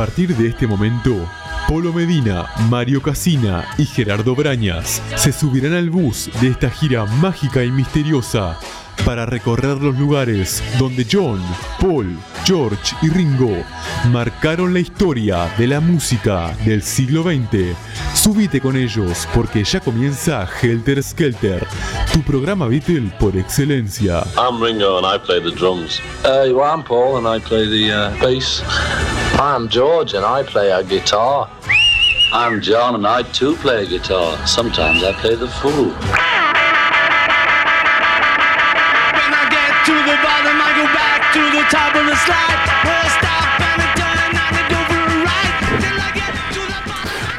partir de este momento, Polo Medina, Mario Casina y Gerardo Brañas se subirán al bus de esta gira mágica y misteriosa para recorrer los lugares donde John, Paul, George y Ringo marcaron la historia de la música del siglo XX. Subite con ellos porque ya comienza Helter Skelter, tu programa Beatle por excelencia. I'm Ringo and I play the drums. Uh, well, I'm Paul and I play the uh, bass. I'm George and I play a guitar. I'm John and I too play guitar. Sometimes I play the fool.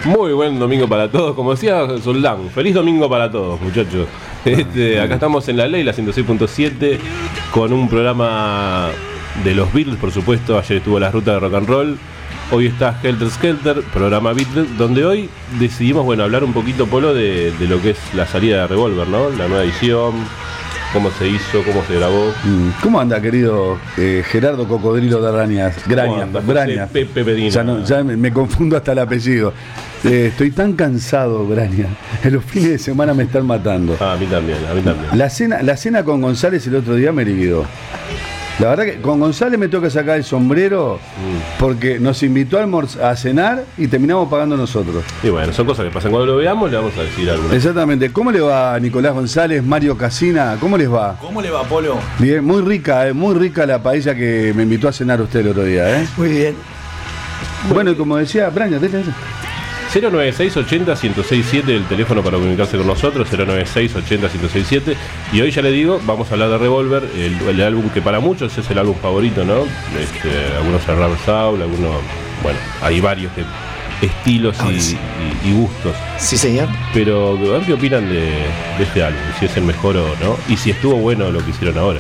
Muy buen domingo para todos, como decía Soldán, feliz domingo para todos muchachos. Este, acá estamos en la ley, la 106.7, con un programa de los Beatles, por supuesto, ayer estuvo la ruta de rock and roll, hoy está Helter Skelter, programa Beatles, donde hoy decidimos bueno hablar un poquito Polo de, de lo que es la salida de Revolver, ¿no? La nueva edición, cómo se hizo, cómo se grabó. Mm, ¿Cómo anda, querido eh, Gerardo Cocodrilo de Arañas? Grañas, Brañas. Pepe Pedina? Ya, no- ya me, me confundo hasta el apellido. Eh, estoy tan cansado, Braña. En los fines de semana me están matando. Ah, a mí también, a mí también. La cena, la cena con González el otro día me liquidó. La verdad que con González me toca sacar el sombrero mm. porque nos invitó a, a cenar y terminamos pagando nosotros. Y bueno, son cosas que pasan. Cuando lo veamos le vamos a decir algo. Exactamente. ¿Cómo le va Nicolás González, Mario Casina? ¿Cómo les va? ¿Cómo le va, Polo? Bien, muy rica, eh, muy rica la paella que me invitó a cenar usted el otro día. Eh. Muy bien. Bueno, y como decía, Brian, déjale. 096 80 1067 el teléfono para comunicarse con nosotros, 096 80 1067. Y hoy ya le digo, vamos a hablar de Revolver, el, álbum que para muchos es el álbum favorito, ¿no? Este, algunos a Ram algunos. Bueno, hay varios estilos y, gustos. Sí, señor. Pero, a ver qué opinan de, de, este álbum, si es el mejor o no, y si estuvo bueno lo que hicieron ahora.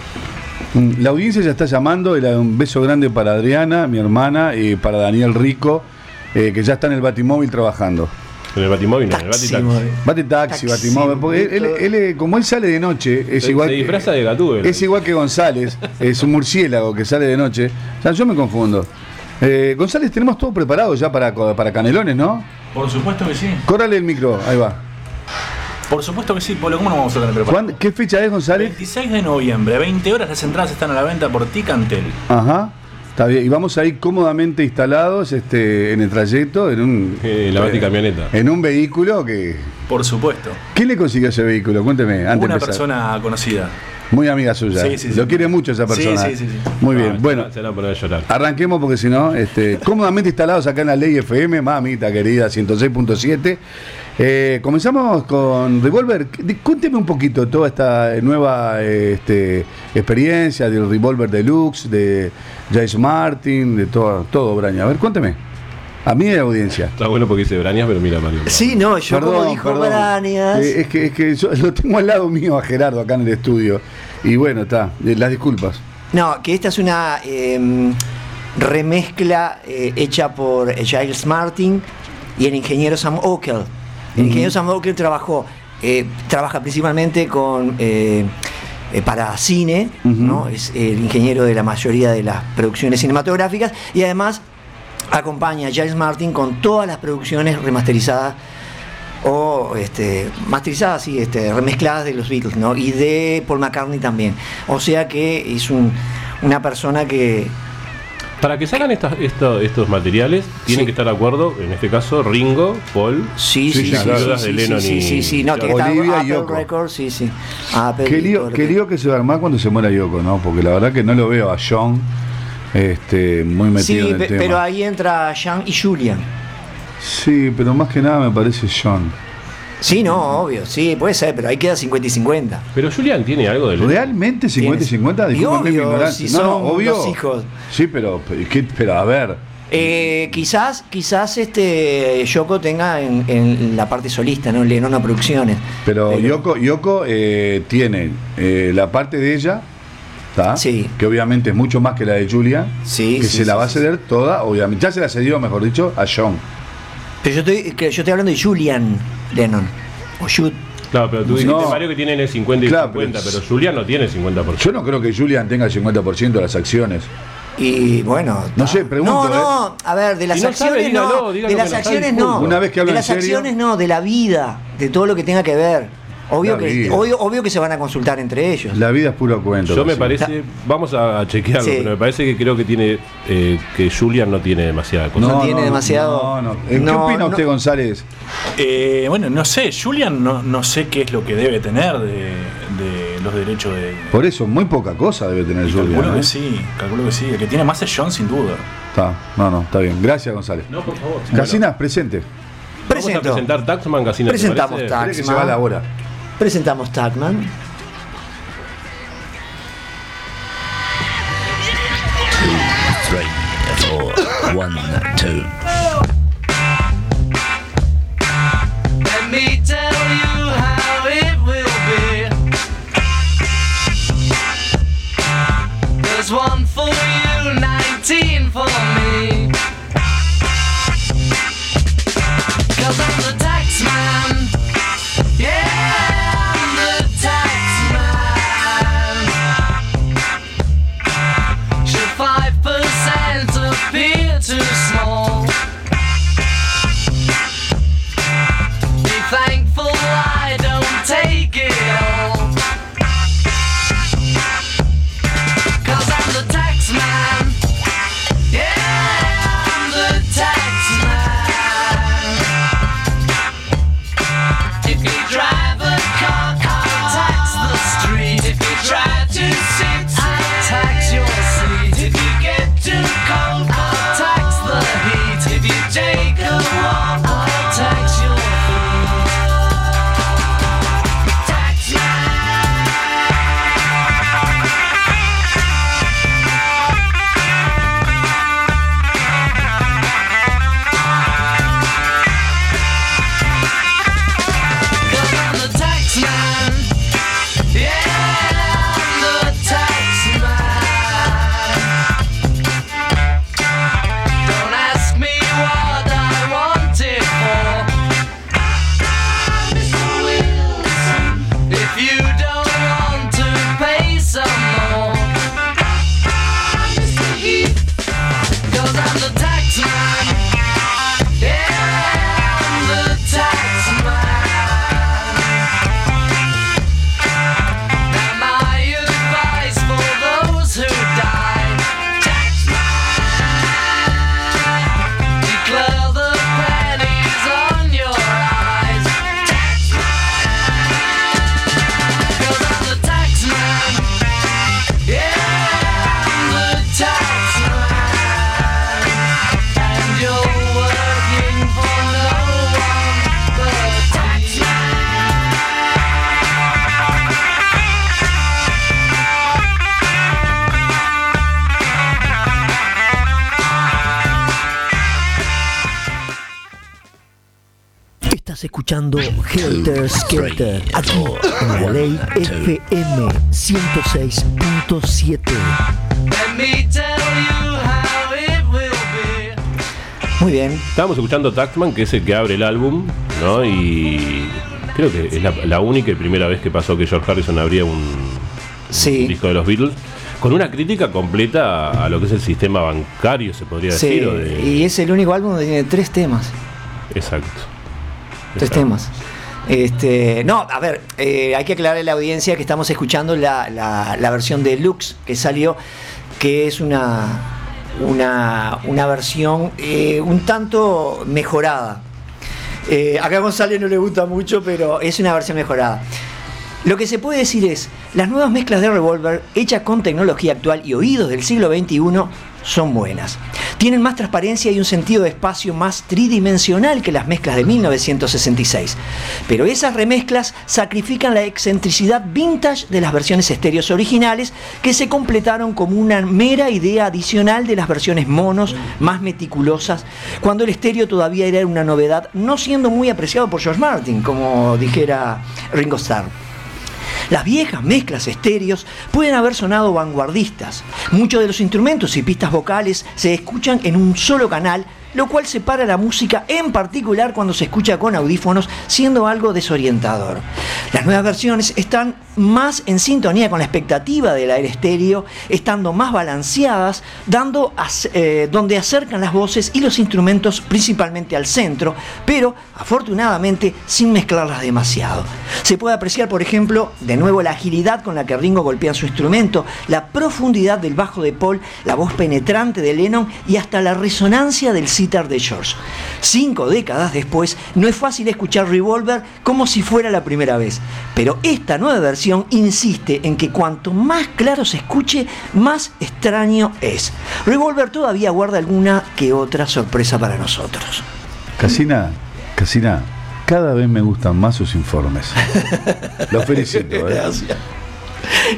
Mm, la audiencia ya está llamando, un beso grande para Adriana, mi hermana, y para Daniel Rico eh, que ya está en el Batimóvil trabajando. En el Batimóvil, no, en el Taxi, Batitaxi. móvil. Bate taxi, Taxi, Batimóvil, porque él, él- él, como él sale de noche, es Se- igual se que- disfraza de Gatúbela. Es igual que González, es un murciélago que sale de noche. O sea, yo me confundo. Eh, González, tenemos todo preparado ya para, para canelones, ¿no? Por supuesto que sí. Córrale el micro, ahí va. Por supuesto que sí, Polo. ¿Cómo no vamos a tener preparado? ¿Cuándo- ¿Qué fecha es, González? 26 de noviembre, 20 horas. Las entradas están a la venta por Ticantel. Ajá. Está bien. Y vamos a ir cómodamente instalados este, en el trayecto, en un, Eh, la baticamioneta. en un vehículo que. Por supuesto. ¿Quién le consiguió ese vehículo? Cuénteme, antes Una de persona conocida. Muy amiga suya. Sí, sí, Lo sí. quiere mucho esa persona. sí, sí, sí. Muy bien. Bueno, Se a llorar. arranquemos porque si no, este, cómodamente instalados acá en la Ley FM, mamita querida, 106.7. Eh, comenzamos con Revolver. Cuénteme un poquito toda esta nueva eh, este, experiencia del Revolver Deluxe, de Jace Martin, de todo, todo, Braña. A ver, cuénteme. A mí a la audiencia. Está bueno porque dice Brañas, pero mira Mario. Sí, no, yo como dijo Brañas. Eh, es que, es que yo lo tengo al lado mío a Gerardo acá en el estudio. Y bueno, está. eh, Las disculpas. No, que esta es una eh, remezcla eh, hecha por Giles Martin y el ingeniero Sam Ockel. El ingeniero Sam Ockel trabajó, eh, trabaja principalmente con eh, eh, para cine, ¿no? es el ingeniero de la mayoría de las producciones cinematográficas y además acompaña a Giles Martin con todas las producciones remasterizadas o este, masterizadas, sí, este, remezcladas de los Beatles, ¿no? Y de Paul McCartney también. O sea que es un- una persona que Para que salgan estas- esto- estos materiales, tienen Sí. que estar de acuerdo, en este caso, Ringo, Paul. sí, Sí, sí, sí, de sí, Lennon sí, y- sí, sí, no, tiene Olivia y Apple Yoko. Records, sí, sí. Apple Qué y lío, qué que- lío que se va a armar cuando se muera Yoko, ¿no? Porque la verdad que no lo veo a John este, muy metido Sí, en el tema. pero ahí entra Jean y Julian. Sí, pero más que nada me parece John. Sí, no, obvio, sí, puede ser, pero ahí queda 50 y 50. Pero Julian tiene algo de. ¿Realmente 50 y Tienes- 50? Y Discúlpeme mi obvio, ignorancia. si no, no, son obvio. los hijos. Sí, pero, pero, pero a ver. Eh, quizás, quizás este Yoko tenga en, en la parte solista, ¿no? Lennon a producciones. Pero Yoko, Yoko eh, tiene eh, la parte de ella, ¿tá? Sí. que obviamente es mucho más que la de Julia, Sí, que sí, se la sí, va a sí. ceder toda, obviamente. Ya se la cedió, mejor dicho, a John. Pero yo estoy, que yo estoy hablando de Julian Lennon. O Jude. Claro, pero tú dijiste, No. Mario, que tienen el 50 y Claro, 50, pero- pero, Julian no tiene 50%. Yo no creo que Julian tenga el 50% de las acciones. Y bueno. No sé, pregunto, No, no, a ver, de las Si no sabe, acciones dígalo, no. dígalo De que las acciones no. Una vez que de hablan las en serio. acciones no, de la vida, de todo lo que tenga que ver. Obvio que, obvio, obvio que se van a consultar entre ellos. La vida es puro cuento. Yo me parece, vamos a, chequearlo, Sí. pero me parece que creo que tiene eh, que Julian no tiene demasiada cosa. No tiene demasiado- No, no. Eh, ¿Qué No, opina no. usted, González? Eh, bueno, no sé, Julian no, no sé qué es lo que debe tener de, de los derechos de. Por eso, muy poca cosa debe tener Calculo Julian. que ¿eh? sí, calculo que sí. El que tiene más es John, sin duda. Está, no, no, está bien. Gracias, González. No, por favor. Casina, presente. Vamos a Presento. presentar Taxman, Casina. ¿te Presentamos parece? Tax. Cree que se va la hora. Presentamos Tagman. Let escuchando Helter Skelter aquí en la ley FM 106.7. Let me tell you how it will be. Muy bien. Estábamos escuchando Taxman, que es el que abre el álbum, ¿no? Y creo que es la, la única y primera vez que pasó que George Harrison abría un, Sí. un disco de los Beatles. Con una crítica completa a, lo que es el sistema bancario, se podría Sí, decir. o de- y es el único álbum donde tiene tres temas. Exacto. Tres temas. Este, no, a ver, eh, hay que aclararle a la audiencia que estamos escuchando la, la- la versión deluxe que salió, que es una, una, una versión eh, un tanto mejorada. Eh, acá a González no le gusta mucho, pero es una versión mejorada. Lo que se puede decir es, las nuevas mezclas de Revolver, hechas con tecnología actual y oídos del siglo XXI, son buenas. Tienen más transparencia y un sentido de espacio más tridimensional que las mezclas de 1966. Pero esas remezclas sacrifican la excentricidad vintage de las versiones estéreos originales que se completaron como una mera idea adicional de las versiones monos más meticulosas, cuando el estéreo todavía era una novedad, no siendo muy apreciado por George Martin, como dijera Ringo Starr. Las viejas mezclas estéreos pueden haber sonado vanguardistas. Muchos de los instrumentos y pistas vocales se escuchan en un solo canal lo cual separa la música, en particular cuando se escucha con audífonos, siendo algo desorientador. Las nuevas versiones están más en sintonía con la expectativa del aire estéreo, estando más balanceadas, dando eh, donde acercan las voces y los instrumentos principalmente al centro, pero afortunadamente sin mezclarlas demasiado. Se puede apreciar, por ejemplo, de nuevo la agilidad con la que Ringo golpea su instrumento, la profundidad del bajo de Paul, la voz penetrante de Lennon y hasta la resonancia del sitar de George. Cinco décadas después, no es fácil escuchar Revolver como si fuera la primera vez, pero esta nueva versión insiste en que cuanto más claro se escuche, más extraño es. Revolver todavía guarda alguna que otra sorpresa para nosotros. Casina, Casina, cada vez me gustan más sus informes. Los felicito. ¿eh? Gracias.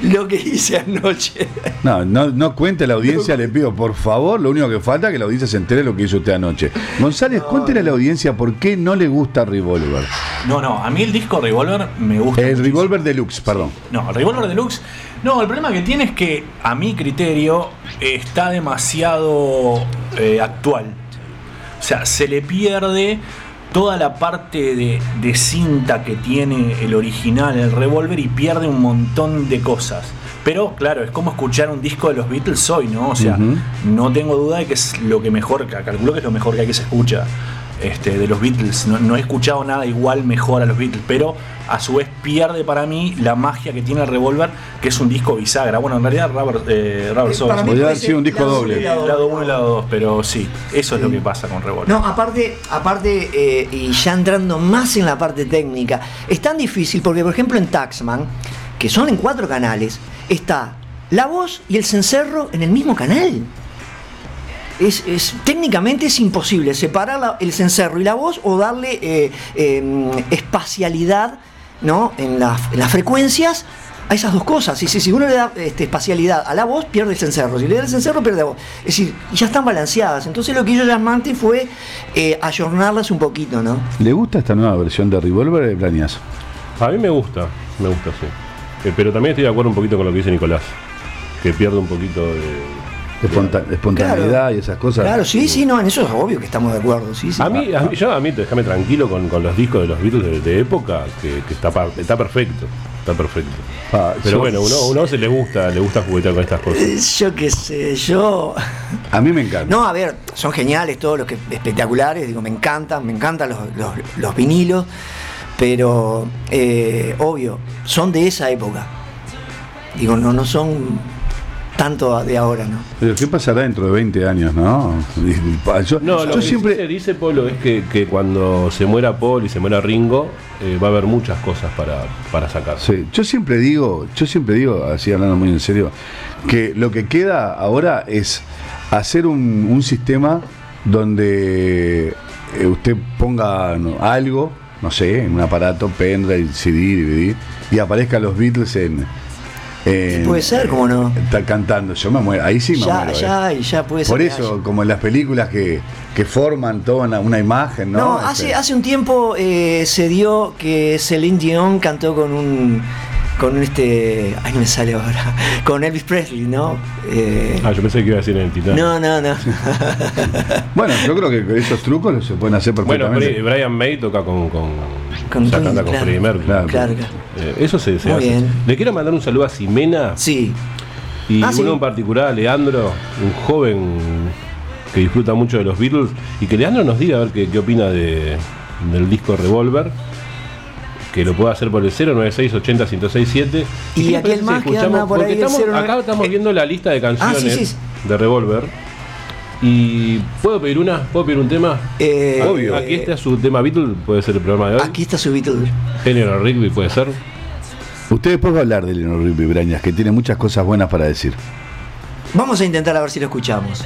Lo que hice anoche. No, no, no cuente a la audiencia, le pido por favor, lo único que falta es que la audiencia se entere de lo que hizo usted anoche. González, cuéntele a la audiencia por qué no le gusta Revolver. No, no, a mí el disco Revolver me gusta. El muchísimo. Revolver Deluxe, perdón. No, el Revolver Deluxe. No, el problema que tiene es que, a mi criterio, está demasiado eh, actual. O sea, se le pierde toda la parte de, de cinta que tiene el original, el Revolver, y pierde un montón de cosas. Pero claro, es como escuchar un disco de los Beatles hoy, ¿no? O sea, no tengo duda de que es lo que mejor, calculo que es lo mejor que hay que se escucha este, de los Beatles. No, no he escuchado nada igual mejor a los Beatles, pero a su vez pierde para mí la magia que tiene el Revolver, que es un disco bisagra. Bueno, en realidad Rubber, eh, Rubber Soul Podría haber sido un disco lado doble. uno y lado lado dos. 1 y lado 2, pero sí, eso es lo que pasa con Revolver. No, aparte, aparte eh, y ya entrando más en la parte técnica, es tan difícil porque, por ejemplo, en Taxman, que son en cuatro canales, está la voz y el cencerro en el mismo canal. Es, es- técnicamente es imposible separar la- el cencerro y la voz o darle eh, eh, espacialidad ¿no? en, la- en las frecuencias a esas dos cosas. Y si, si uno le da este, espacialidad a la voz, pierde el cencerro. Si le da el cencerro, pierde la voz. Es decir, ya están balanceadas. Entonces lo que hizo Yasmante fue eh, ayornarlas un poquito, ¿no? ¿Le gusta esta nueva versión de Revolver de Brañas? A mí me gusta, me gusta, sí. Eh, pero también estoy de acuerdo un poquito con lo que dice Nicolás, que pierde un poquito de... Espontaneidad Claro. y esas cosas. Claro, sí, sí, no, en eso es obvio que estamos de acuerdo. Sí, sí. A mí, a mí- yo a mí déjame tranquilo con, con los discos de los Beatles de, de época, que, que está, perfecto, está perfecto. Ah, Pero yo- bueno, uno, uno se le gusta, le gusta juguetear con estas cosas. Eh, Yo qué sé, yo. A mí me encanta. No, a ver, son geniales todos los que espectaculares, digo, me encantan, me encantan los, los- los vinilos, pero eh, obvio, son de esa época. Digo, no, no son tanto de ahora, ¿no? Pero ¿qué pasará dentro de 20 años, no? Yo, No, lo yo que siempre. siempre dice Polo es que, que cuando se muera Paul y se muera Ringo, eh, va a haber muchas cosas para, para sacar. Sí, yo siempre digo, yo siempre digo, así hablando muy en serio, que lo que queda ahora es hacer un, un sistema donde eh, usted ponga algo, no sé, en un aparato, pendrive, CD, DVD, y aparezcan los Beatles en. En- Puede ser, ¿cómo no? Está cantando, yo me muero, ahí sí me Ya, muero. eh. ya, y ya puede ser. Por eso, haya. como en las películas que, que forman toda una, una imagen, ¿no? No, Este, hace, hace un tiempo eh, se dio que Celine Dion cantó con un. con un este. Ay, no me sale ahora. Con Elvis Presley, ¿no? Eh, Ah, yo pensé que iba a decir en el Titán. no, no, no. Bueno, yo creo que esos trucos se pueden hacer Bueno, perfectamente. Bri- Brian May toca con, con, Con o sea, Queen, canta con claro. Mercury. Claro. Eh, eso se, se Muy hace. bien. Le quiero mandar un saludo a Ximena Sí. y Ah, uno sí. en particular, a Leandro, un joven que disfruta mucho de los Beatles. Y que Leandro nos diga a ver qué, qué opina de, del disco Revolver. Que lo pueda hacer por el 09680 1067 Y qué aquel más que anda por ahí, estamos- 09. acá estamos viendo la lista de canciones Ah, sí, sí. de Revolver. Y puedo pedir una, puedo pedir un tema. Eh, Obvio. Aquí está su tema Beatles, puede ser el programa de hoy. Aquí está su Beatle. Eleanor Rigby puede ser. Usted después va a hablar de Leonor Rigby Brañas, que tiene muchas cosas buenas para decir. Vamos a intentar a ver si lo escuchamos.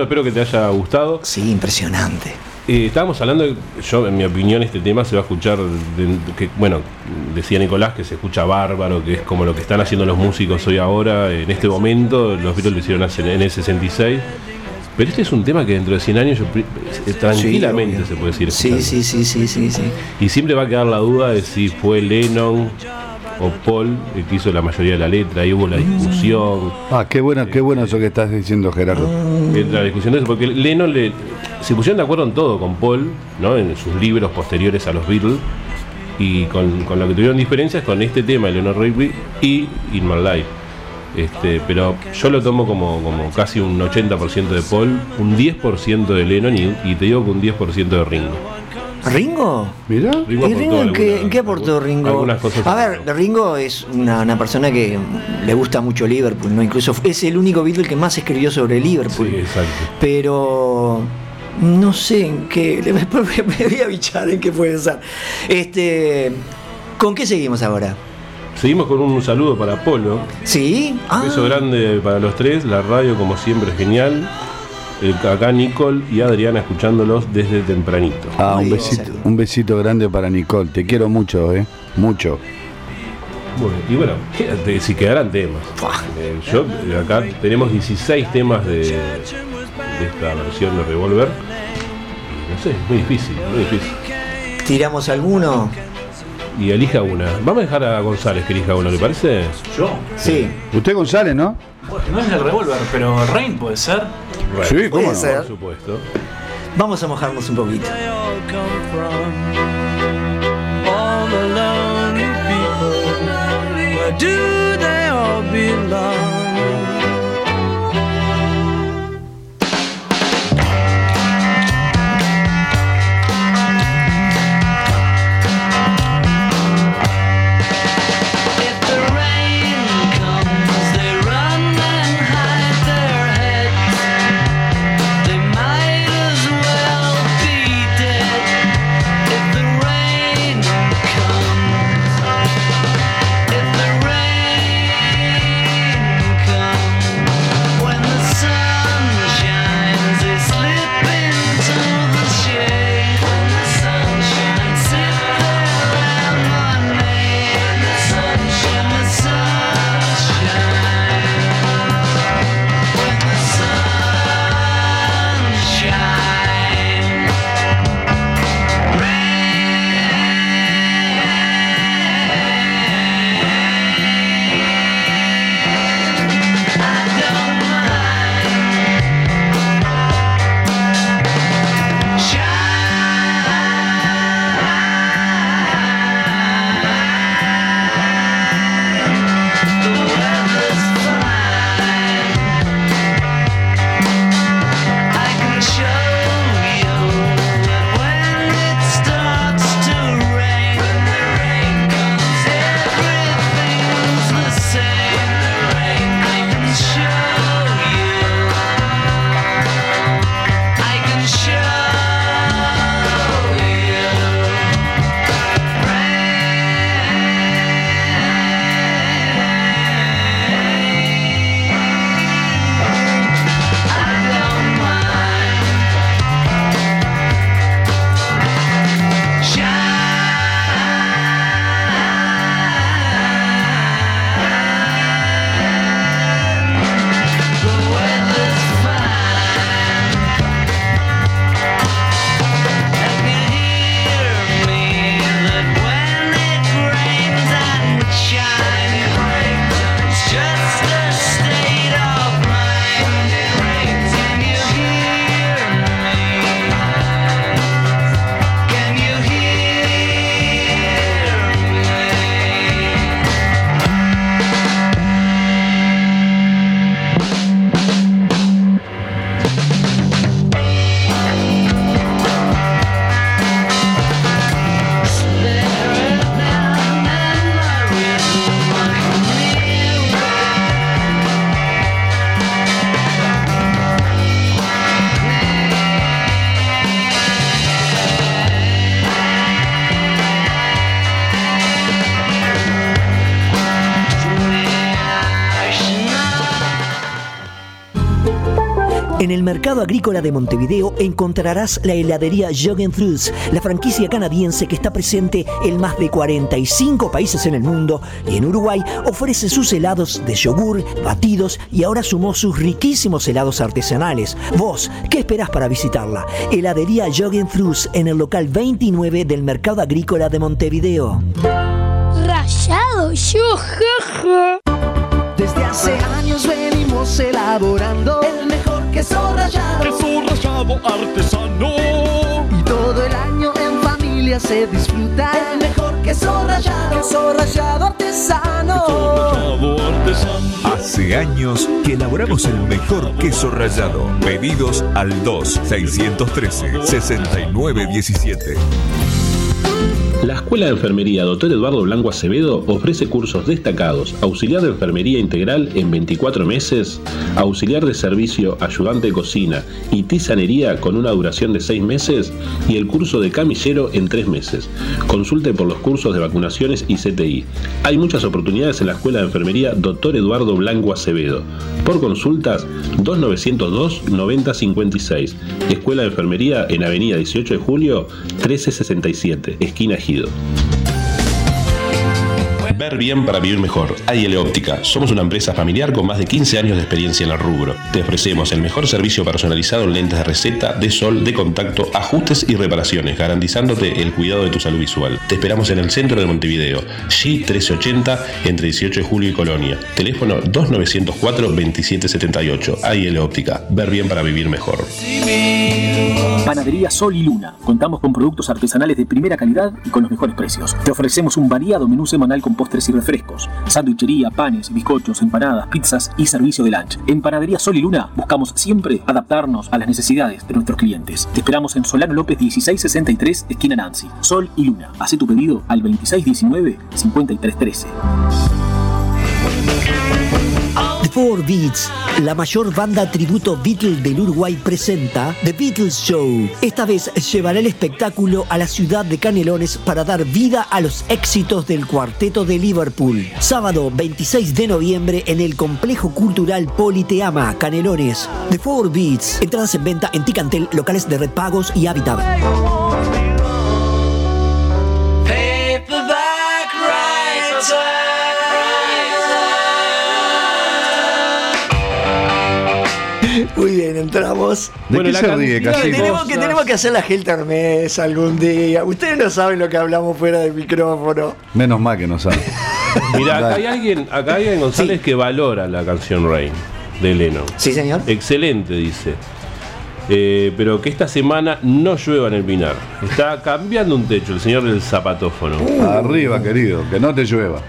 Espero que te haya gustado. Sí, impresionante. Eh, estábamos hablando, de- yo en mi opinión este tema se va a escuchar, de- que, bueno, decía Nicolás que se escucha bárbaro, que es como lo que están haciendo los músicos hoy ahora, en este momento, los Beatles lo hicieron hace- en el 66, pero este es un tema que dentro de 100 años yo eh, tranquilamente se puede decir. Sí, sí, sí, sí, sí, sí. Y siempre va a quedar la duda de si fue Lennon o Paul el que hizo la mayoría de la letra, ahí hubo la discusión. Ah, qué bueno, qué bueno eso que estás diciendo, Gerardo. La discusión de eso, porque Lennon le, se pusieron de acuerdo en todo con Paul, ¿no? en sus libros posteriores a los Beatles, y con, con lo que tuvieron diferencias con este tema, Leonard Rigby y In My Life. Este, pero yo lo tomo como, como casi un 80% de Paul, un 10% de Lennon y, y te digo que un 10% de Ringo. ¿Ringo? Mira. Ringo ¿Y Ringo en qué, alguna- en qué aportó Ringo? Algunas cosas. A ver, Ringo es una, una persona que le gusta mucho Liverpool, ¿no? Incluso es el único Beatle que más escribió sobre Liverpool. Sí, exacto. Pero no sé en qué. Después me voy a bichar en qué puede ser. Este. ¿Con qué seguimos ahora? Seguimos con un saludo para Polo. ¿Sí? Ah, Beso grande para los tres, la radio como siempre es genial. Acá Nicole y Adriana escuchándolos desde tempranito. Ah, un besito, un besito grande para Nicole. Te quiero mucho, eh. Mucho. Bueno, y bueno, quédate, si quedarán temas. Eh, yo eh, acá tenemos 16 temas de, de esta versión de Revolver. No sé, es muy difícil, muy difícil. ¿Tiramos alguno? Y elija una. Vamos a dejar a González que elija uno, ¿le parece? Yo. Sí. Usted González, ¿no? Bueno, no es el revólver, pero Rain puede ser. Sí, cómo no. ser. Por supuesto. Vamos a mojarnos un poquito. all do they belong? Mercado agrícola de Montevideo encontrarás la heladería Fruits, la franquicia canadiense que está presente en más de 45 países en el mundo y en Uruguay ofrece sus helados de yogur, batidos y ahora sumó sus riquísimos helados artesanales. Vos, ¿qué esperás para visitarla? Heladería Fruits en el local 29 del mercado agrícola de Montevideo. Rayado, yo, jaja. Desde hace años venimos elaborando el mejor queso rallado. Queso rallado artesano. Y todo el año en familia se disfruta el mejor queso rallado. Queso rallado artesano. Hace años que elaboramos el mejor queso rallado. Pedidos al 2-613-6917. La Escuela de Enfermería Dr. Eduardo Blanco Acevedo ofrece cursos destacados, auxiliar de enfermería integral en 24 meses, auxiliar de servicio, ayudante de cocina y tisanería con una duración de 6 meses y el curso de camillero en 3 meses. Consulte por los cursos de vacunaciones y CTI. Hay muchas oportunidades en la Escuela de Enfermería Dr. Eduardo Blanco Acevedo. Por consultas 2902 9056. Escuela de Enfermería en Avenida 18 de Julio 1367, esquina elegido. Ver bien para vivir mejor. AIL Óptica. Somos una empresa familiar con más de 15 años de experiencia en el rubro. Te ofrecemos el mejor servicio personalizado en lentes de receta, de sol, de contacto, ajustes y reparaciones, garantizándote el cuidado de tu salud visual. Te esperamos en el centro de Montevideo, G1380, entre 18 de julio y Colonia. Teléfono 2904-2778. AIL Óptica. Ver bien para vivir mejor. Panadería Sol y Luna. Contamos con productos artesanales de primera calidad y con los mejores precios. Te ofrecemos un variado menú semanal con y refrescos, sándwichería, panes, bizcochos, empanadas, pizzas y servicio de lunch. En Panadería Sol y Luna buscamos siempre adaptarnos a las necesidades de nuestros clientes. Te esperamos en Solano López 1663, esquina Nancy. Sol y Luna. Haz tu pedido al 2619-5313. The Four Beats, la mayor banda tributo Beatle del Uruguay, presenta The Beatles Show. Esta vez llevará el espectáculo a la ciudad de Canelones para dar vida a los éxitos del cuarteto de Liverpool. Sábado 26 de noviembre en el Complejo Cultural Politeama, Canelones. The Four Beats, entradas en venta en Ticantel, locales de Red Pagos y Habitat. Muy bien, entramos. ¿De qué se ríe, tenemos, que, tenemos que hacer la Gelter Mes algún día. Ustedes no saben lo que hablamos fuera del micrófono. Menos mal que no sabe. Mira, acá hay alguien, acá hay alguien González que valora la canción Rain de Leno. Sí, señor. Excelente, dice. Eh, pero que esta semana no llueva en el Pinar. Está cambiando un techo el señor del zapatófono. Arriba, querido, que no te llueva.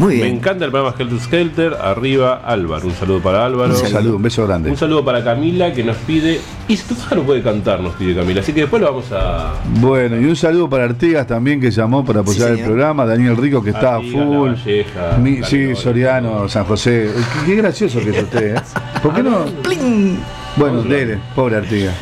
Muy Me encanta el programa Helter Skelter. Arriba, Álvaro. Un saludo para Álvaro. Un saludo, un beso grande. Un saludo para Camila que nos pide. Y si tu pájaro puede cantar, nos pide Camila. Así que después lo vamos a. Bueno, y un saludo para Artigas también que llamó para apoyar el programa, Daniel Rico que está a full. Valleja, Mi- sí. Soriano, San José. Qué, qué gracioso que es usted, ¿eh? ¿Por qué no? Bueno, dele, pobre Artigas.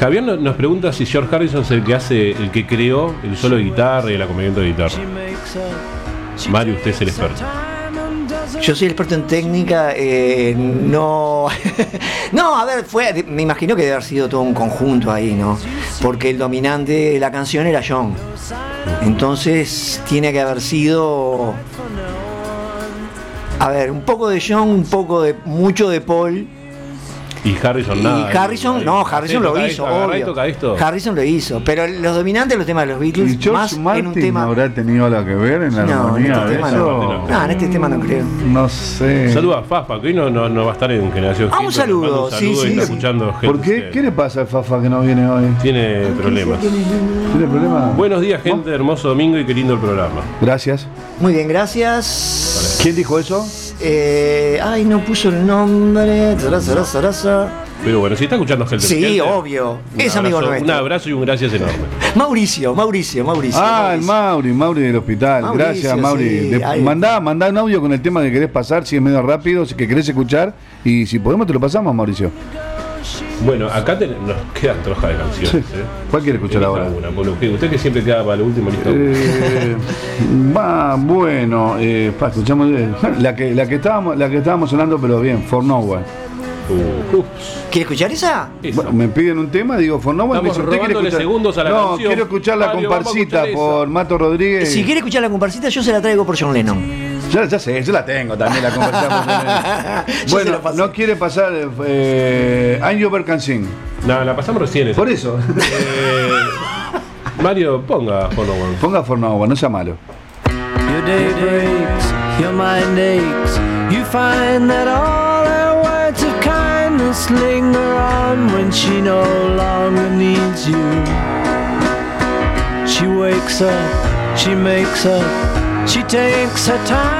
Javier no- nos pregunta si George Harrison es el que hace, el que creó el solo de guitarra y el acompañamiento de guitarra. Mario, usted es el experto. Yo soy experto en técnica, eh, no. no, a ver, fue. Me imagino que debe haber sido todo un conjunto ahí, ¿no? Porque el dominante de la canción era John. Entonces tiene que haber sido. A ver, un poco de John, un poco de. mucho de Paul. Y Harrison Y nada. Harrison, Ahí. no, Harrison lo hizo, y obvio. toca esto. Harrison lo hizo, pero los dominantes los temas de los Beatles, ¿Y George más en un tema. habrá tenido algo que ver en la No, en este de tema eso? no. No, en este tema no creo. No sé. Saluda a Fafa, que hoy no, no, no va a estar en Generación Ah, un le mando saludo, sí, y sí, está sí. escuchando gente. ¿Por qué? ¿Qué le pasa al Fafa que no viene hoy? Tiene problemas. ¿Tiene problemas? Buenos días, gente. Hermoso domingo y qué lindo el programa. Gracias. Muy bien, gracias. ¿Quién dijo eso? Eh, ay, no puso el nombre. Pero bueno, si está escuchando gente. Sí, gente, obvio. Es amigo abrazo- nuestro. Un abrazo y un gracias enorme. Mauricio, Mauricio, Mauricio. Ah, el Mauri, Mauri del hospital. Mauricio, Gracias, Mauri. sí, De- mandá, mandá un audio con el tema que querés pasar, si es medio rápido, si que querés escuchar. Y si podemos, te lo pasamos, Mauricio. Bueno, acá ten- nos quedan troja de canciones. Sí. ¿eh? ¿Cuál quiere escuchar ahora? Una, Bueno, usted, usted que siempre queda para lo último, listo. Eh, va, bueno, eh, pa, escuchamos eh, la que, la que estábamos, la que estábamos sonando, pero bien, For No One. Uh, ¿Quieres escuchar esa? Bueno, me piden un tema, digo For No One. Estamos me dice, ¿usted quiere robándole escuchar? segundos a la no, canción. quiero escuchar la Mario, comparsita escuchar por Mato Rodríguez. Si quiere escuchar la comparsita, yo se la traigo por John Lennon. Ya, ya sé, yo la tengo también, la se bueno, la no quiere pasar eh, Can Sing. No, la pasamos recién. esa. Por eso. Eh, Mario, ponga Fono One. Ponga For No One, no sea malo. Your day breaks, your mind aches. You find that all her words of kindness linger on when she no longer needs you. She wakes up, she makes up, she takes her time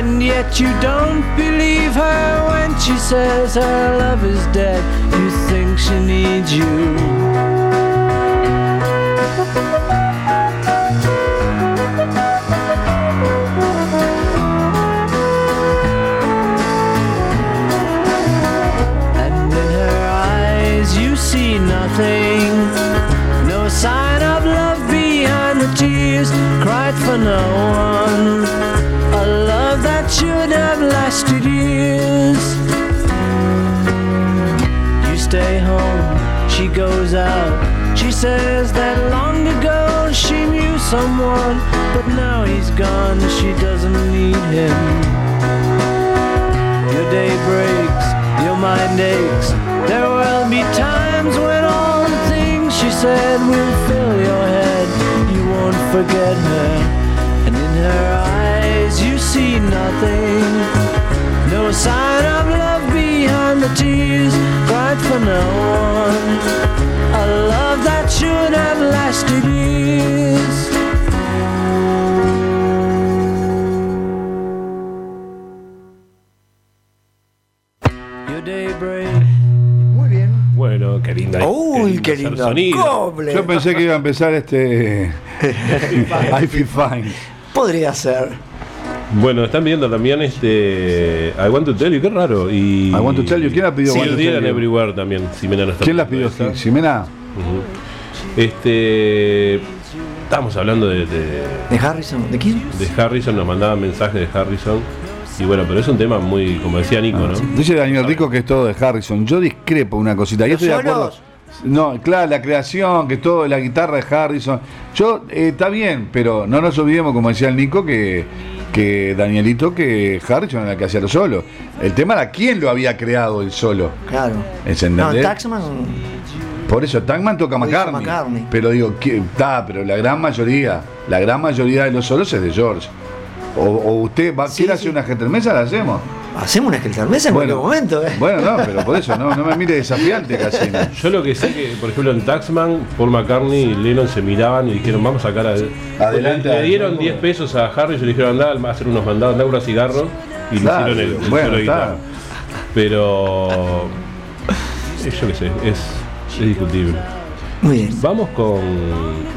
and yet you don't believe her when she says her love is dead. You think she needs you. And in her eyes you see nothing. No sign of love behind the tears cried for no one. Stay home, she goes out. She says that long ago she knew someone, but now he's gone, she doesn't need him. Your day breaks, your mind aches. There will be times when all the things she said will fill your head. You won't forget her, and in her eyes you see nothing. No sign of love behind the tears cried for no one. A love that should have lasted years. Your day breaks. Muy bien. Bueno, qué linda. Uy, qué lindo. sonido. Coble. Yo pensé que iba a empezar este. I feel fine. Podría ser. Bueno, están viendo también este. I want to tell you, qué raro. Y. I want to tell you. ¿Quién la pidió? Sí? Everywhere también. Ximena no está ¿Quién la pidiendo pidió? ¿Ximena? Ujú. Este. Estábamos hablando de, de, ¿De Harrison? ¿De quién? de Harrison, nos mandaban mensajes de Harrison. Y bueno, pero es un tema muy, como decía Nico, ¿no? Dice Daniel Rico que es todo de Harrison. Yo discrepo una cosita. Yo ¿Los estoy de acuerdo. No, claro, la creación, que todo, la guitarra de Harrison. Yo, eh, está bien, pero no nos olvidemos, como decía el Nico, que, que Danielito, que Harrison era el que hacía lo solo. El tema era quién lo había creado el solo. Claro. ¿Es No? Taxman. Por eso, Tangman toca McCartney. McCartney. Pero digo, ¿quién- está, pero la gran mayoría, la gran mayoría de los solos es de George. O, o usted va, Sí, quiere sí. hacer una Mesa la hacemos. Hacemos una Mesa en Bueno. cualquier momento, ¿eh? Bueno, no, pero por eso no, no me mire desafiante, Casino. Yo lo que sé que, por ejemplo, en Taxman, Paul McCartney y Lennon se miraban y dijeron, vamos a sacar a... Adelante Le, dieron grupo. 10 pesos a Harry y le dijeron, anda a hacer unos mandados, anda a un cigarro y le hicieron el, el bueno, está. Pero... eh, Yo qué sé, es, es discutible. Muy bien. Vamos con...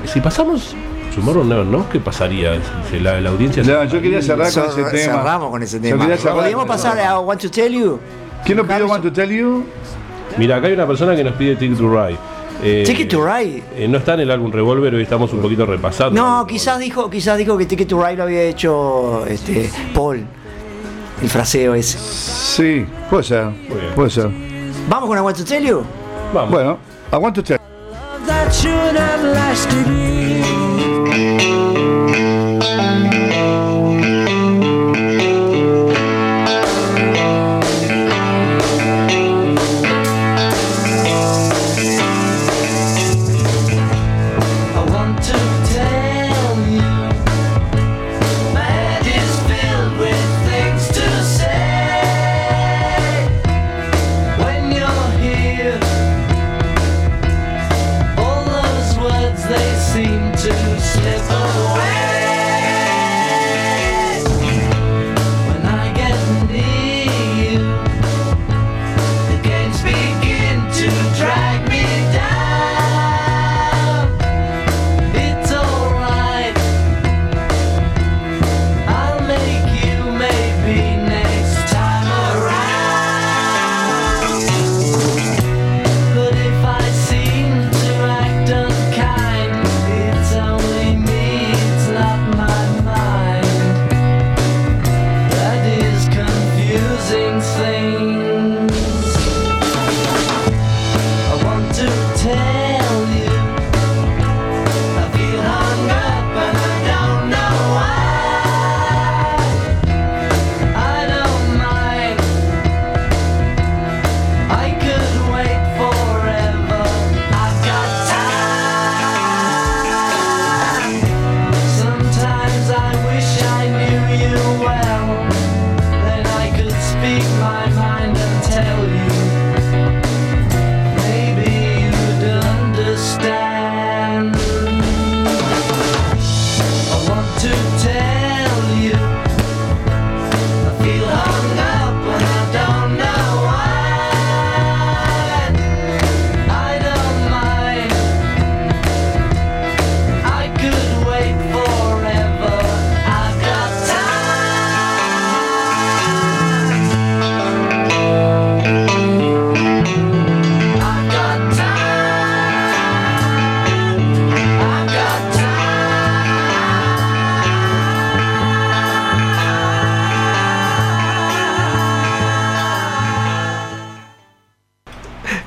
Si pasamos Tomorrow Never Knows, ¿qué pasaría? Si la, la audiencia... No, yo quería cerrar con ese tema. Cerramos con ese tema. ¿Podríamos pasar a Want to Tell You? ¿Quién lo pidió Want to Tell You? Mira, acá hay una persona que nos pide Ticket to Ride. Eh, Ticket to Ride. eh, no está en el álbum Revolver, hoy estamos un poquito repasando. No, quizás dijo, quizás dijo que Ticket to Ride lo había hecho este, Paul. El fraseo ese. Sí, puede ser. Puede ser. ¿Vamos con I Want to Tell You? Vamos. Bueno, I want to tell that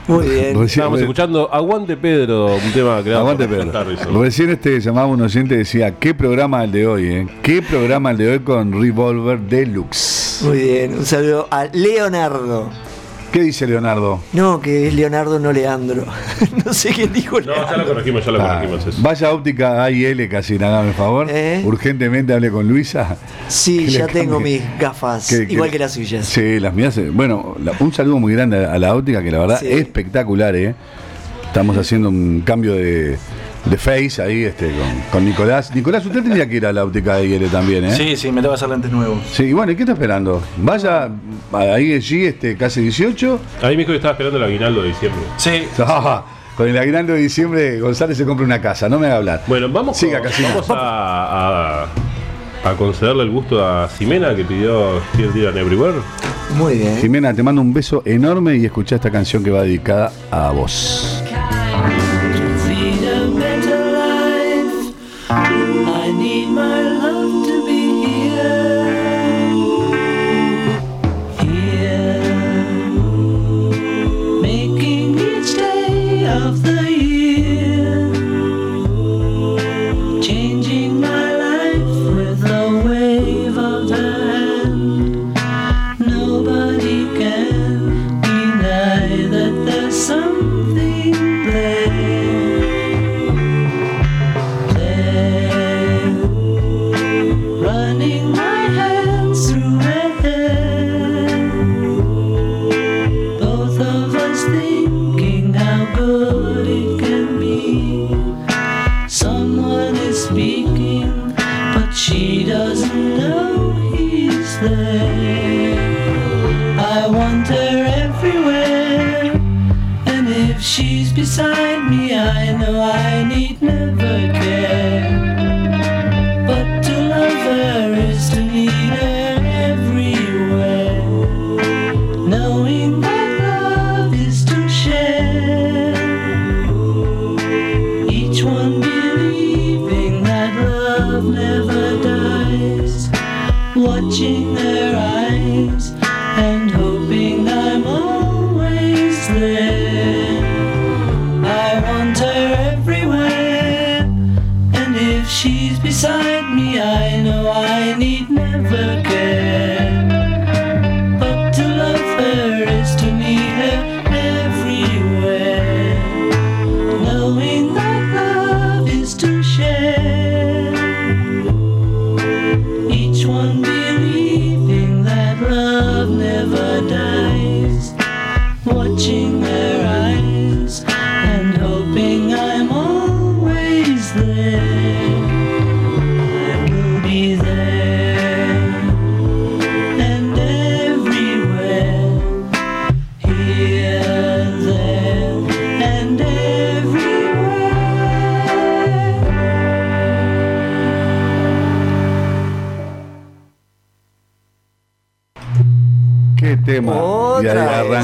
Muy bien. Recién- Estábamos escuchando Aguante Pedro, un tema creado Aguante por Pedro. Recién este llamaba un oyente y decía, ¿qué programa el de hoy, eh? ¿Qué programa el de hoy con Revolver Deluxe? Muy bien. Un saludo a Leonardo. ¿Qué dice Leonardo? No, que es Leonardo, no Leandro. no sé quién dijo No, ya lo corregimos, ya lo Ah, corregimos eso. vaya óptica A y L casi, hágame el favor. Urgentemente hable con Luisa. ¿Eh? Sí, ya tengo mis gafas, Que- igual que las suyas. Sí, las mías. eh, Bueno, la- un saludo muy grande a la óptica, que la verdad Sí. es espectacular, ¿eh? Estamos haciendo un cambio de, de face ahí este, con, con Nicolás. Nicolás, usted tendría que ir a la óptica de IL también, ¿eh? Sí, sí, me tengo que hacer lentes nuevos. Sí, bueno, ¿y qué está esperando? Vaya ahí allí, este, casi 18. A mí me dijo que estaba esperando el aguinaldo de diciembre. Sí. Ah, con el aguinaldo de diciembre, González se compra una casa, no me haga hablar. Bueno, vamos, Siga, con- vamos a, a- a concederle el gusto a Ximena que pidió Still Dylan Everywhere. Muy bien. Jimena, te mando un beso enorme y escucha esta canción que va dedicada a vos. watching her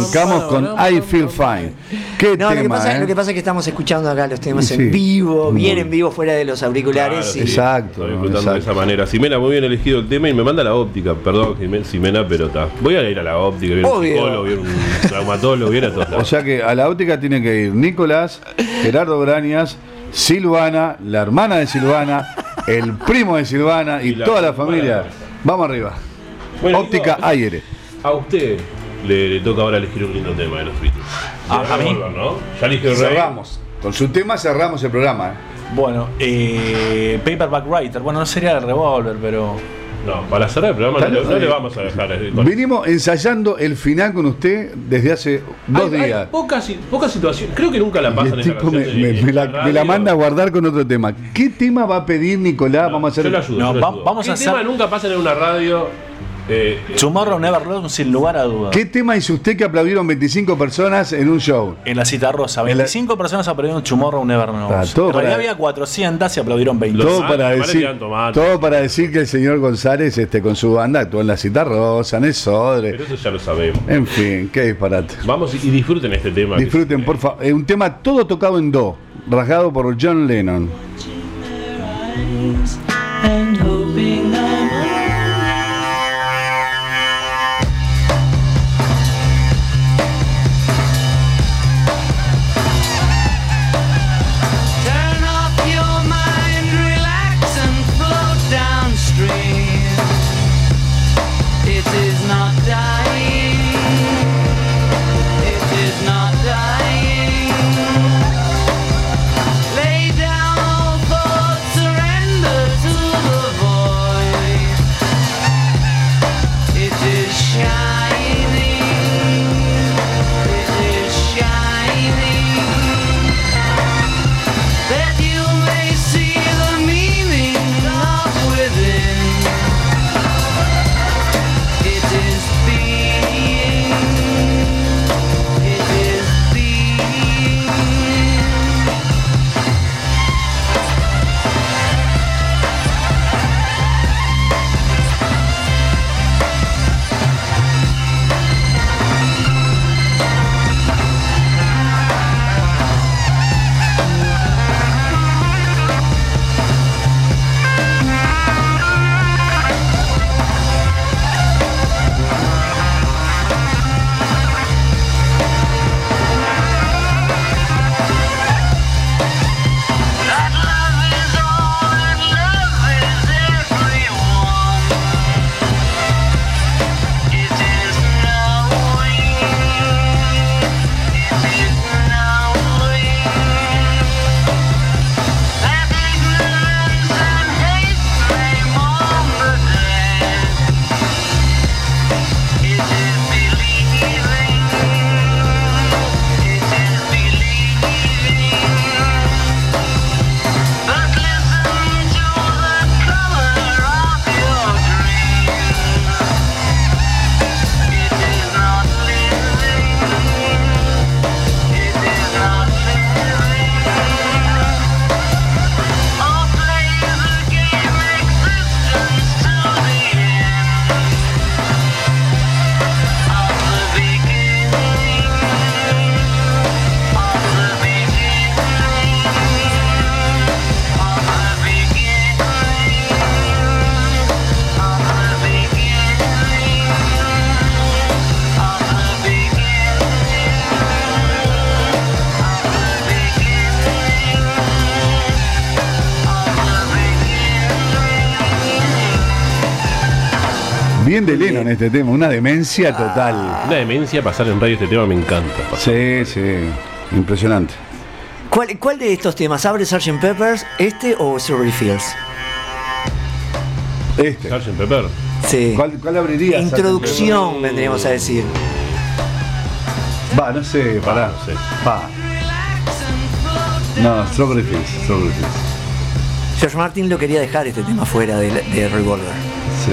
arrancamos con I Feel Fine. Qué No, lo que, tema, pasa, ¿eh? lo que pasa es que estamos escuchando acá los temas Sí. en vivo, bien bien. en vivo fuera de los auriculares. y- Exacto. Estoy disfrutando de esa manera. Simena, muy bien elegido el tema y me manda la óptica. Perdón, Simena, pero está. Voy a ir a la óptica, a un psicólogo, un traumatólogo, voy a todos O sea que a la óptica tiene que ir Nicolás, Gerardo Brañas, Silvana, la hermana de Silvana, el primo de Silvana y, la toda la familia. Vamos arriba. Bueno, óptica Aire. A usted le, le toca ahora elegir un lindo tema de los Beatles. Ah, ¿a mí? ¿no? Ya eligió el rey. Cerramos. Con su tema cerramos el programa. ¿eh? Bueno, eh, Paperback Writer. Bueno, no sería el revólver, pero. No, para cerrar el programa no, le- no le vamos a dejar. eh, Vinimos ensayando el final con usted desde hace dos Hay- hay días. pocas, si- pocas situaciones. Creo que nunca la Y pasan el tipo me, canción me- en me la, me la manda a guardar con otro tema. ¿Qué tema va a pedir Nicolás? Vamos a hacer. Yo le ayudo. yo le ayudo. ¿Qué tema nunca pasan en una radio? Eh, Tomorrow Never sin lugar a dudas. ¿Qué tema hizo usted que aplaudieron 25 personas en un show? En la cita rosa, 25 personas aplaudieron Tomorrow Never Knows. Ah, todo en realidad para- había 400 y aplaudieron 20. Todo para, decir, todo para decir que el señor González este, con su banda actuó en la cita rosa, en el Sodre. Pero eso ya lo sabemos. En fin, qué disparate. Vamos y, disfruten este tema. que- Disfruten, por favor. Es un tema todo tocado en do, rasgado por John Lennon. Bien de Lennon este tema, una demencia total. Una demencia pasar en radio este tema me encanta. Sí, sí, impresionante. ¿Cuál, cuál de estos temas? ¿Abre Sgt. Peppers, este o Strawberry Fields? Este. Sgt. Pepper. Sí. ¿Cuál, cuál abriría? Introducción, vendríamos a decir. Va, no sé, pará. No sé. Va. No, Strawberry Fields, Strawberry Fields. George Martin lo quería dejar este tema fuera de, de Revolver. Sí.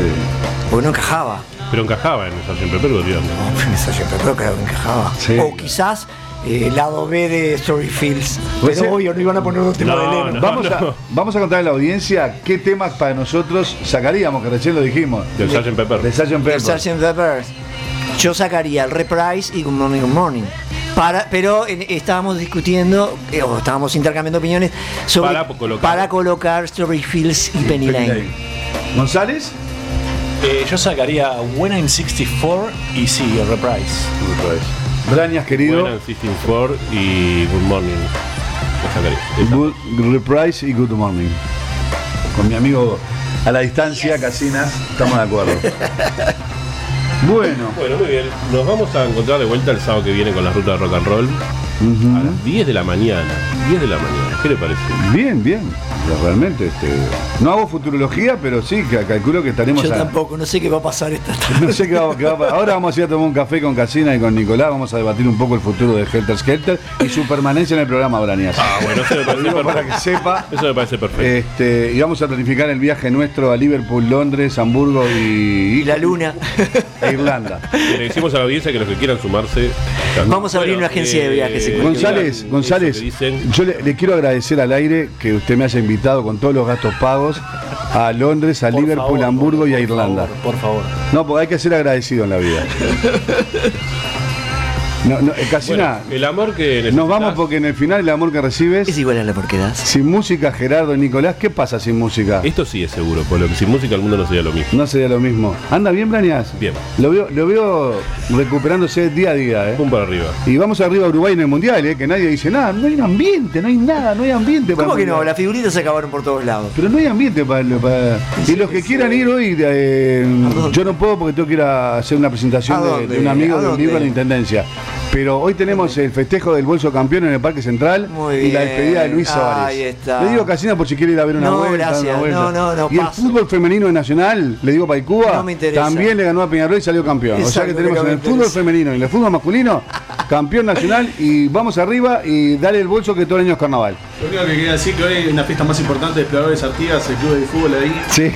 Porque no encajaba. Pero encajaba en Sgt. Pepper, digamos. No, Sgt. Pepper creo que encajaba. Sí. O quizás eh, el lado B de Strawberry Fields. Pues Pero obvio, no iban a poner un tema No, de Lennon. no. Vamos, a, vamos a contarle a la audiencia qué temas para nosotros sacaríamos, que recién lo dijimos. Del Sgt. Pepper. De Sgt. El Pepper. Sgt. Peppers. Yo sacaría el Reprise y Good Morning, Good Morning. Para, pero en- estábamos discutiendo, eh, o estábamos intercambiando opiniones sobre Para colocar. para colocar Strawberry Fields y Penny Lane. ¿González? Eh, yo sacaría When I'm 64 y sí, el Reprise. Brañas, querido. Buenas, 64 y Good Morning. Lo sacaría. Good Reprise y Good Morning. Con mi amigo a la distancia, Casinas, estamos de acuerdo. bueno, Bueno, muy bien. Nos vamos a encontrar de vuelta el sábado que viene con la ruta de rock and roll. A las 10 de la mañana. 10 de la mañana. ¿Qué le parece? bien, bien. Realmente, este, no hago futurología, pero sí, que calculo que estaremos Yo a- tampoco, no sé qué va a pasar esta tarde. No sé qué va, qué va a pasar. Ahora vamos a ir a tomar un café con Casina y con Nicolás. Vamos a debatir un poco el futuro de Helter Skelter y su permanencia en el programa Brañas. Ah, bueno, eso me parece digo para que perfecto. sepa. Eso me parece perfecto. Este, y vamos a planificar el viaje nuestro a Liverpool, Londres, Hamburgo y, Y la luna. e Irlanda. Le decimos a la audiencia que los que quieran sumarse. Vamos a abrir una agencia de viajes, González, que González, yo le, le quiero agradecer al aire que usted me haya invitado con todos los gastos pagos a Londres, a Por Liverpool, favor, a Hamburgo y a por Irlanda. favor, por favor. No, porque hay que ser agradecido en la vida. No, no, eh, Casina, Bueno, el amor que necesitas. nos vamos porque en el final el amor que recibes, Es igual a la porque das. sin música, Gerardo y Nicolás, ¿qué pasa sin música? Esto sí es seguro, por lo que sin música el mundo no sería lo mismo. No sería lo mismo. ¿Anda bien, Brañas? Bien. Lo veo, lo veo recuperándose día a día, ¿eh? Pum para arriba. Y vamos arriba a Uruguay en el Mundial, ¿eh? Que nadie dice nada. No hay un ambiente, no hay nada, no hay ambiente para ¿Cómo que no? Las figuritas se acabaron por todos lados. Pero no hay ambiente para... para- Y los que quieran ir hoy, eh, yo no puedo porque tengo que ir a hacer una presentación ¿A de, de un amigo ¿A de un libro en la Intendencia. Pero hoy tenemos el festejo del bolso campeón en el Parque Central Muy y la despedida de Luis Suárez. Ahí está. Le digo Casina por si quiere ir a ver una No, vuelta. gracias. una vuelta. No, no, no, Y el fútbol femenino de Nacional, le digo para Cuba, No también le ganó a Peñarol y salió campeón. o sea que tenemos en el fútbol femenino y en el fútbol masculino, campeón nacional y vamos arriba y dale el bolso que todo el año es carnaval. Lo único que quería decir que hoy hay una fiesta más importante de Exploradores Artigas, el club de fútbol ahí. Sí.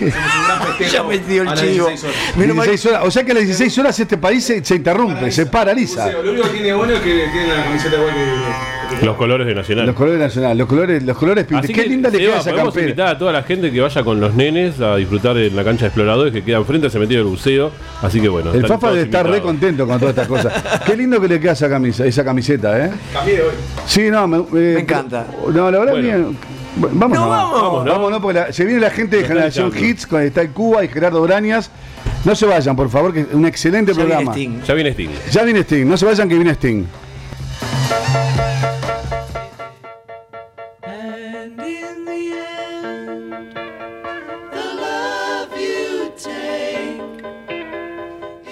Ya me dio el chivo. 16 horas. Menos mal- 16 horas. O sea que a las 16 horas este país se, se interrumpe, se paraliza. Museo. Lo único que tiene bueno es que tiene la camiseta igual que. que- Los colores de Nacional. Los colores nacionales, los colores, los colores. Así Qué que, linda le queda esa podemos campera. invitar a toda la gente que vaya con los nenes a disfrutar en la cancha de exploradores que queda enfrente al cementerio del buceo. Así que bueno. El Fafa debe estar re contento con todas estas cosas. Qué lindo que le queda esa camisa, esa camiseta, ¿eh? Cambié hoy. Sí, no, me, me encanta. No, la verdad Bueno. bien. Bueno, Vamos, No, no, vamos. Vamos, ¿no? Vamos, no, porque la- se viene la gente de Generación. Hits, con está el Cuba y Gerardo Brañas. No se vayan, por favor, que es un excelente Ya viene programa. Sting. Ya viene Sting. Ya viene Sting, no se vayan que viene Sting.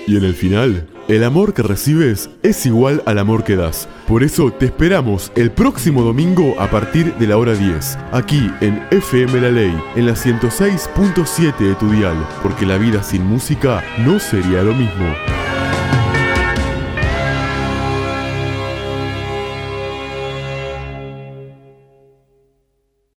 Y en el final, el amor que recibes es igual al amor que das. Por eso te esperamos el próximo domingo a partir de la hora 10, aquí en FM La Ley, en la 106.7 de tu dial, porque la vida sin música no sería lo mismo.